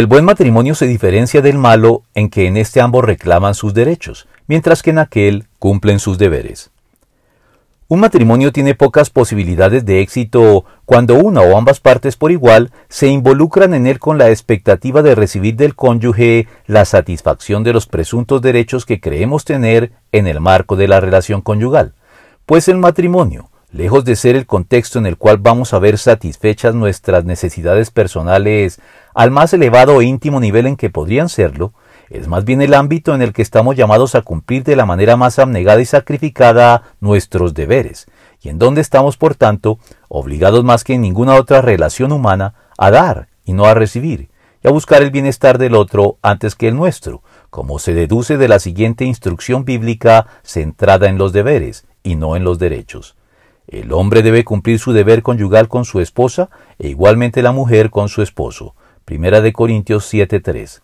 El buen matrimonio se diferencia del malo en que en este ambos reclaman sus derechos, mientras que en aquel cumplen sus deberes. Un matrimonio tiene pocas posibilidades de éxito cuando una o ambas partes por igual se involucran en él con la expectativa de recibir del cónyuge la satisfacción de los presuntos derechos que creemos tener en el marco de la relación conyugal, pues el matrimonio, lejos de ser el contexto en el cual vamos a ver satisfechas nuestras necesidades personales al más elevado e íntimo nivel en que podrían serlo, es más bien el ámbito en el que estamos llamados a cumplir de la manera más abnegada y sacrificada nuestros deberes, y en donde estamos, por tanto, obligados más que en ninguna otra relación humana a dar y no a recibir, y a buscar el bienestar del otro antes que el nuestro, como se deduce de la siguiente instrucción bíblica centrada en los deberes y no en los derechos. El hombre debe cumplir su deber conyugal con su esposa e igualmente la mujer con su esposo. Primera de Corintios 7:3.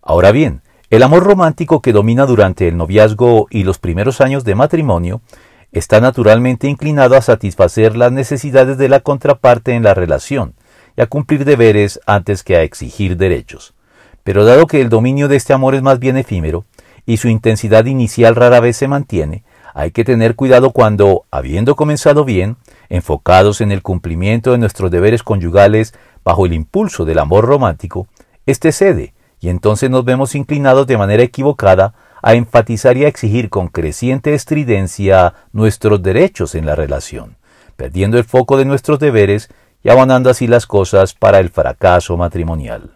Ahora bien, el amor romántico que domina durante el noviazgo y los primeros años de matrimonio está naturalmente inclinado a satisfacer las necesidades de la contraparte en la relación y a cumplir deberes antes que a exigir derechos. Pero dado que el dominio de este amor es más bien efímero y su intensidad inicial rara vez se mantiene, hay que tener cuidado cuando, habiendo comenzado bien, enfocados en el cumplimiento de nuestros deberes conyugales bajo el impulso del amor romántico, éste cede y entonces nos vemos inclinados de manera equivocada a enfatizar y a exigir con creciente estridencia nuestros derechos en la relación, perdiendo el foco de nuestros deberes y abandonando así las cosas para el fracaso matrimonial.